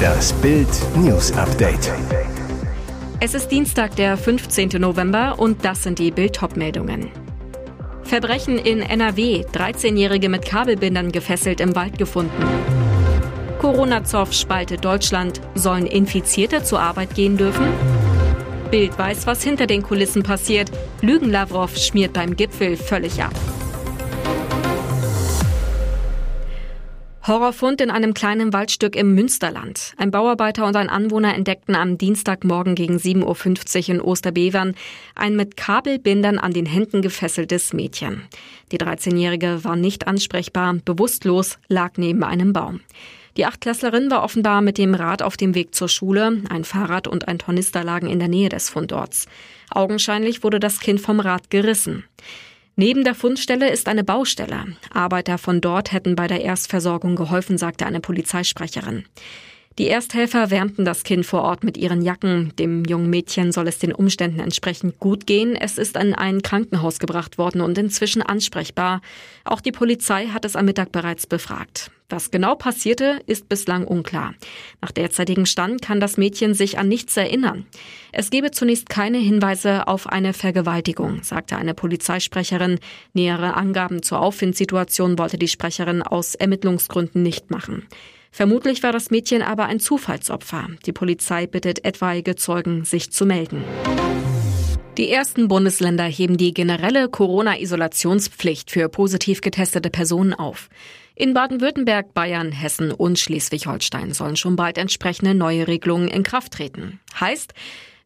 Das Bild News Update. Es ist Dienstag, der 15. November und das sind die Bild meldungen Verbrechen in NRW. 13-Jährige mit Kabelbindern gefesselt im Wald gefunden. Corona-Zoff spaltet Deutschland. Sollen Infizierte zur Arbeit gehen dürfen? Bild weiß, was hinter den Kulissen passiert. Lügen Lavrov schmiert beim Gipfel völlig ab. Horrorfund in einem kleinen Waldstück im Münsterland. Ein Bauarbeiter und ein Anwohner entdeckten am Dienstagmorgen gegen 7.50 Uhr in Osterbevern ein mit Kabelbindern an den Händen gefesseltes Mädchen. Die 13-Jährige war nicht ansprechbar, bewusstlos, lag neben einem Baum. Die Achtklässlerin war offenbar mit dem Rad auf dem Weg zur Schule. Ein Fahrrad und ein Tornister lagen in der Nähe des Fundorts. Augenscheinlich wurde das Kind vom Rad gerissen. Neben der Fundstelle ist eine Baustelle. Arbeiter von dort hätten bei der Erstversorgung geholfen, sagte eine Polizeisprecherin. Die Ersthelfer wärmten das Kind vor Ort mit ihren Jacken. Dem jungen Mädchen soll es den Umständen entsprechend gut gehen. Es ist in ein Krankenhaus gebracht worden und inzwischen ansprechbar. Auch die Polizei hat es am Mittag bereits befragt. Was genau passierte, ist bislang unklar. Nach derzeitigem Stand kann das Mädchen sich an nichts erinnern. Es gebe zunächst keine Hinweise auf eine Vergewaltigung, sagte eine Polizeisprecherin. Nähere Angaben zur Auffindsituation wollte die Sprecherin aus Ermittlungsgründen nicht machen. Vermutlich war das Mädchen aber ein Zufallsopfer. Die Polizei bittet etwaige Zeugen, sich zu melden. Die ersten Bundesländer heben die generelle Corona-Isolationspflicht für positiv getestete Personen auf. In Baden-Württemberg, Bayern, Hessen und Schleswig-Holstein sollen schon bald entsprechende neue Regelungen in Kraft treten. Heißt,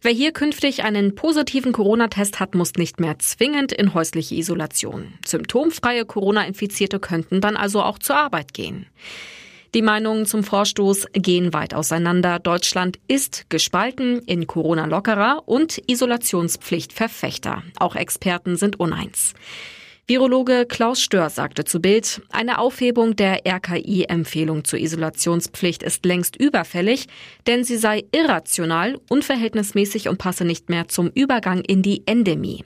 wer hier künftig einen positiven Corona-Test hat, muss nicht mehr zwingend in häusliche Isolation. Symptomfreie Corona-Infizierte könnten dann also auch zur Arbeit gehen. Die Meinungen zum Vorstoß gehen weit auseinander. Deutschland ist gespalten in Corona-Lockerer und Isolationspflicht-Verfechter. Auch Experten sind uneins. Virologe Klaus Stör sagte zu Bild, eine Aufhebung der RKI-Empfehlung zur Isolationspflicht ist längst überfällig, denn sie sei irrational, unverhältnismäßig und passe nicht mehr zum Übergang in die Endemie.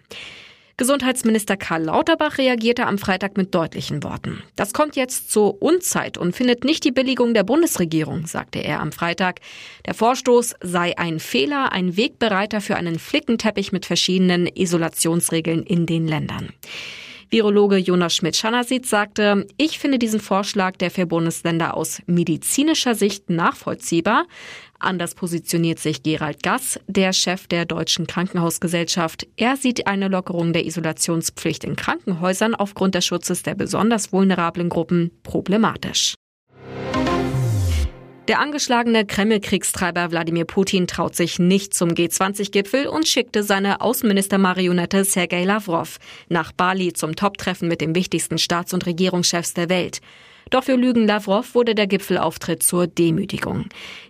Gesundheitsminister Karl Lauterbach reagierte am Freitag mit deutlichen Worten. Das kommt jetzt zur Unzeit und findet nicht die Billigung der Bundesregierung, sagte er am Freitag. Der Vorstoß sei ein Fehler, ein Wegbereiter für einen Flickenteppich mit verschiedenen Isolationsregeln in den Ländern. Virologe Jonas Schmidt-Schanasit sagte, ich finde diesen Vorschlag der vier Bundesländer aus medizinischer Sicht nachvollziehbar. Anders positioniert sich Gerald Gass, der Chef der Deutschen Krankenhausgesellschaft. Er sieht eine Lockerung der Isolationspflicht in Krankenhäusern aufgrund des Schutzes der besonders vulnerablen Gruppen problematisch. Der angeschlagene Kreml-Kriegstreiber Wladimir Putin traut sich nicht zum G20-Gipfel und schickte seine Außenminister-Marionette Sergei Lavrov nach Bali zum Top-Treffen mit den wichtigsten Staats- und Regierungschefs der Welt. Doch für Lügen Lavrov wurde der Gipfelauftritt zur Demütigung.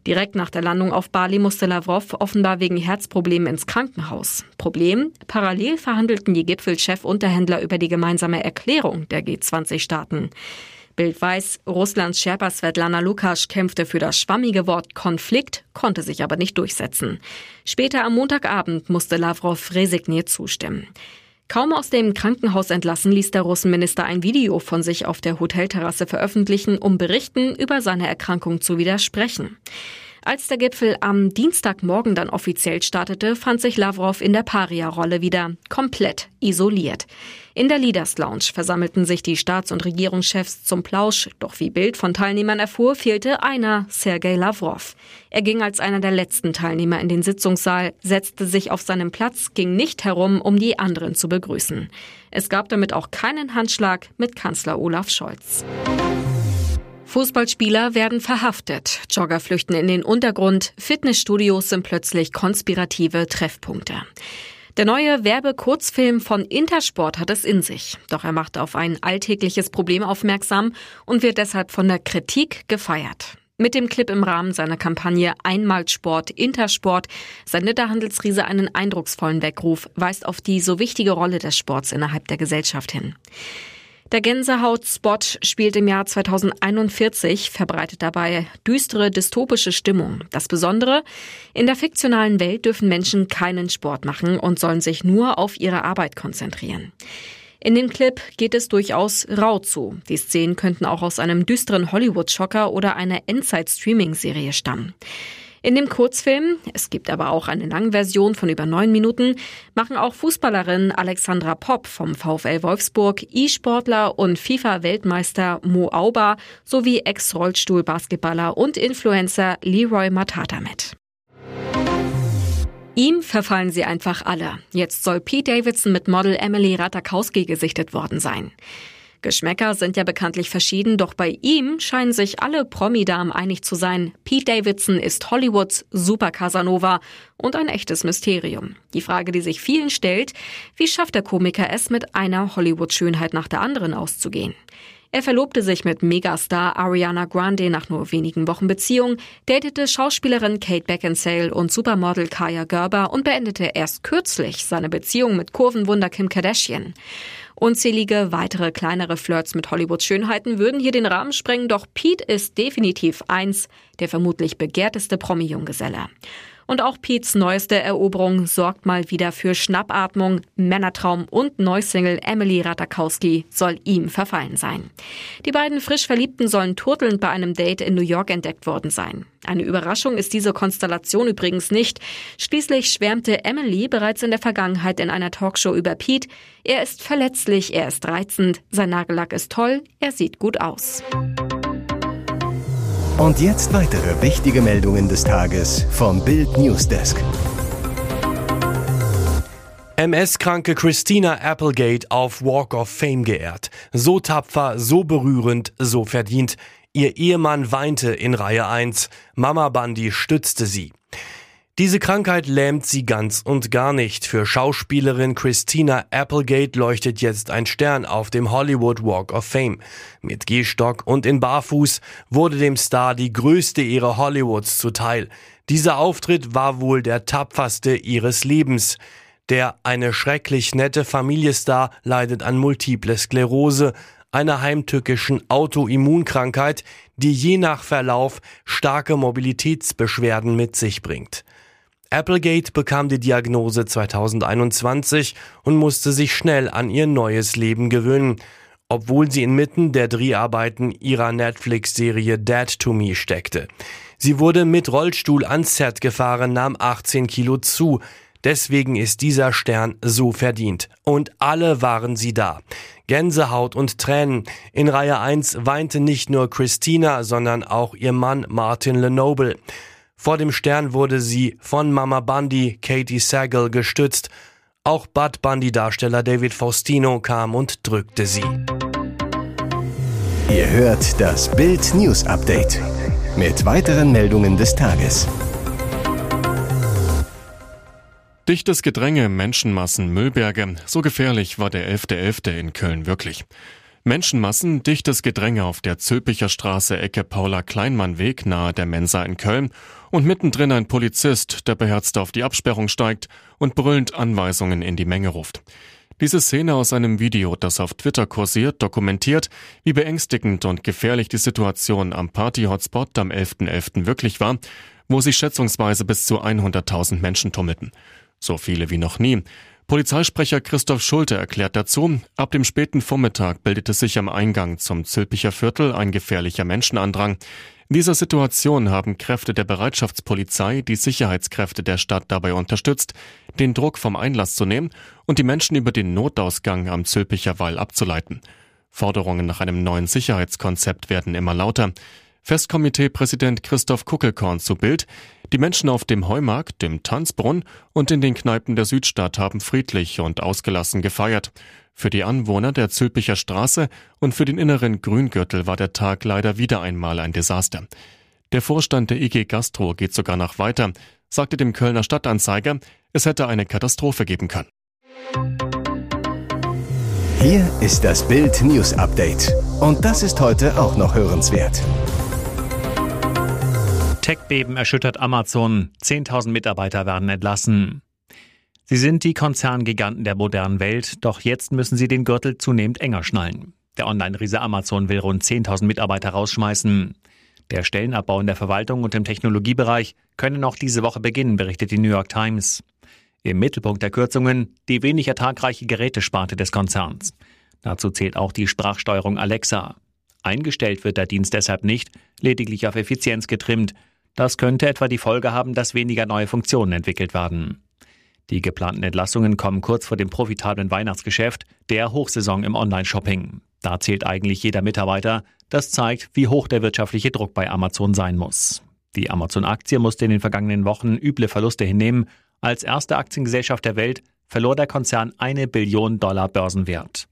Direkt nach der Landung auf Bali musste Lavrov offenbar wegen Herzproblemen ins Krankenhaus. Problem? Parallel verhandelten die Gipfelchef-Unterhändler über die gemeinsame Erklärung der G20-Staaten. Bild weiß, Russlands Sherpa Svetlana Lukasch kämpfte für das schwammige Wort Konflikt, konnte sich aber nicht durchsetzen. Später am Montagabend musste Lavrov resigniert zustimmen. Kaum aus dem Krankenhaus entlassen, ließ der Russenminister ein Video von sich auf der Hotelterrasse veröffentlichen, um Berichten über seine Erkrankung zu widersprechen. Als der Gipfel am Dienstagmorgen dann offiziell startete, fand sich Lavrov in der Paria-Rolle wieder, komplett isoliert. In der Leaders Lounge versammelten sich die Staats- und Regierungschefs zum Plausch, doch wie Bild von Teilnehmern erfuhr, fehlte einer, Sergei Lavrov. Er ging als einer der letzten Teilnehmer in den Sitzungssaal, setzte sich auf seinen Platz, ging nicht herum, um die anderen zu begrüßen. Es gab damit auch keinen Handschlag mit Kanzler Olaf Scholz. Fußballspieler werden verhaftet, Jogger flüchten in den Untergrund, Fitnessstudios sind plötzlich konspirative Treffpunkte. Der neue Werbekurzfilm von Intersport hat es in sich, doch er macht auf ein alltägliches Problem aufmerksam und wird deshalb von der Kritik gefeiert. Mit dem Clip im Rahmen seiner Kampagne Einmal Sport, Intersport sendet der Handelsriese einen eindrucksvollen Weckruf, weist auf die so wichtige Rolle des Sports innerhalb der Gesellschaft hin. Der Gänsehaut-Spot spielt im Jahr 2041, verbreitet dabei düstere, dystopische Stimmung. Das Besondere, in der fiktionalen Welt dürfen Menschen keinen Sport machen und sollen sich nur auf ihre Arbeit konzentrieren. In dem Clip geht es durchaus rau zu. Die Szenen könnten auch aus einem düsteren Hollywood-Schocker oder einer Endzeit-Streaming-Serie stammen. In dem Kurzfilm, es gibt aber auch eine Langversion von über neun Minuten, machen auch Fußballerin Alexandra Popp vom VfL Wolfsburg, E-Sportler und FIFA-Weltmeister Mo Auba sowie Ex-Rollstuhl-Basketballer und Influencer Leroy Matata mit. Ihm verfallen sie einfach alle. Jetzt soll Pete Davidson mit Model Emily Ratakowski gesichtet worden sein. Geschmäcker sind ja bekanntlich verschieden, doch bei ihm scheinen sich alle Promi-Damen einig zu sein. Pete Davidson ist Hollywoods Super Casanova und ein echtes Mysterium. Die Frage, die sich vielen stellt, wie schafft der Komiker es, mit einer Hollywood-Schönheit nach der anderen auszugehen? Er verlobte sich mit Megastar Ariana Grande nach nur wenigen Wochen Beziehung, datete Schauspielerin Kate Beckinsale und Supermodel Kaya Gerber und beendete erst kürzlich seine Beziehung mit Kurvenwunder Kim Kardashian. Unzählige weitere kleinere Flirts mit Hollywoods Schönheiten würden hier den Rahmen sprengen, doch Pete ist definitiv eins, der vermutlich begehrteste Promi-Junggeselle. Und auch Pete's neueste Eroberung sorgt mal wieder für Schnappatmung. Männertraum und Neusingle Emily Ratakowski soll ihm verfallen sein. Die beiden frisch Verliebten sollen turtelnd bei einem Date in New York entdeckt worden sein. Eine Überraschung ist diese Konstellation übrigens nicht. Schließlich schwärmte Emily bereits in der Vergangenheit in einer Talkshow über Pete. Er ist verletzlich, er ist reizend, sein Nagellack ist toll, er sieht gut aus. Und jetzt weitere wichtige Meldungen des Tages vom Bild Newsdesk. MS-kranke Christina Applegate auf Walk of Fame geehrt. So tapfer, so berührend, so verdient. Ihr Ehemann weinte in Reihe 1. Mama Bundy stützte sie. Diese Krankheit lähmt sie ganz und gar nicht. Für Schauspielerin Christina Applegate leuchtet jetzt ein Stern auf dem Hollywood Walk of Fame. Mit Gehstock und in Barfuß wurde dem Star die größte Ehre Hollywoods zuteil. Dieser Auftritt war wohl der tapferste ihres Lebens. Der eine schrecklich nette Familiestar leidet an multiple Sklerose, einer heimtückischen Autoimmunkrankheit, die je nach Verlauf starke Mobilitätsbeschwerden mit sich bringt. Applegate bekam die Diagnose 2021 und musste sich schnell an ihr neues Leben gewöhnen, obwohl sie inmitten der Dreharbeiten ihrer Netflix-Serie Dead to Me steckte. Sie wurde mit Rollstuhl ans Set gefahren, nahm 18 Kilo zu. Deswegen ist dieser Stern so verdient. Und alle waren sie da. Gänsehaut und Tränen. In Reihe 1 weinte nicht nur Christina, sondern auch ihr Mann Martin Lenoble. Vor dem Stern wurde sie von Mama Bundy, Katie Sagal, gestützt. Auch Bud Bundy-Darsteller David Faustino kam und drückte sie. Ihr hört das Bild News Update mit weiteren Meldungen des Tages. Dichtes Gedränge, Menschenmassen, Müllberge. So gefährlich war der 11.11. .11. in Köln wirklich. Menschenmassen, dichtes Gedränge auf der Zülpicher Straße Ecke Paula-Kleinmann-Weg nahe der Mensa in Köln und mittendrin ein Polizist, der beherzt auf die Absperrung steigt und brüllend Anweisungen in die Menge ruft. Diese Szene aus einem Video, das auf Twitter kursiert, dokumentiert, wie beängstigend und gefährlich die Situation am Party-Hotspot am 11.11. .11. wirklich war, wo sich schätzungsweise bis zu 100.000 Menschen tummelten. So viele wie noch nie. Polizeisprecher Christoph Schulte erklärt dazu, ab dem späten Vormittag bildete sich am Eingang zum Zülpicher Viertel ein gefährlicher Menschenandrang. In dieser Situation haben Kräfte der Bereitschaftspolizei die Sicherheitskräfte der Stadt dabei unterstützt, den Druck vom Einlass zu nehmen und die Menschen über den Notausgang am Zülpicher Wall abzuleiten. Forderungen nach einem neuen Sicherheitskonzept werden immer lauter. Festkomitee-Präsident Christoph Kuckelkorn zu Bild. Die Menschen auf dem Heumarkt, dem Tanzbrunn und in den Kneipen der Südstadt haben friedlich und ausgelassen gefeiert. Für die Anwohner der Zülpicher Straße und für den inneren Grüngürtel war der Tag leider wieder einmal ein Desaster. Der Vorstand der IG Gastro geht sogar noch weiter, sagte dem Kölner Stadtanzeiger, es hätte eine Katastrophe geben können. Hier ist das Bild News Update. Und das ist heute auch noch hörenswert. Tech-Beben erschüttert Amazon. 10.000 Mitarbeiter werden entlassen. Sie sind die Konzerngiganten der modernen Welt, doch jetzt müssen sie den Gürtel zunehmend enger schnallen. Der Online-Riese Amazon will rund 10.000 Mitarbeiter rausschmeißen. Der Stellenabbau in der Verwaltung und im Technologiebereich könne noch diese Woche beginnen, berichtet die New York Times. Im Mittelpunkt der Kürzungen die wenig ertragreiche Gerätesparte des Konzerns. Dazu zählt auch die Sprachsteuerung Alexa. Eingestellt wird der Dienst deshalb nicht, lediglich auf Effizienz getrimmt. Das könnte etwa die Folge haben, dass weniger neue Funktionen entwickelt werden. Die geplanten Entlassungen kommen kurz vor dem profitablen Weihnachtsgeschäft, der Hochsaison im Online-Shopping. Da zählt eigentlich jeder Mitarbeiter. Das zeigt, wie hoch der wirtschaftliche Druck bei Amazon sein muss. Die Amazon-Aktie musste in den vergangenen Wochen üble Verluste hinnehmen. Als erste Aktiengesellschaft der Welt verlor der Konzern eine Billion Dollar Börsenwert.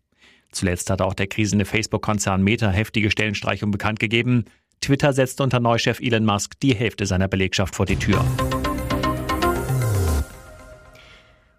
Zuletzt hat auch der krisende Facebook-Konzern Meta heftige Stellenstreichung bekannt gegeben. Twitter setzt unter Neuchef Elon Musk die Hälfte seiner Belegschaft vor die Tür.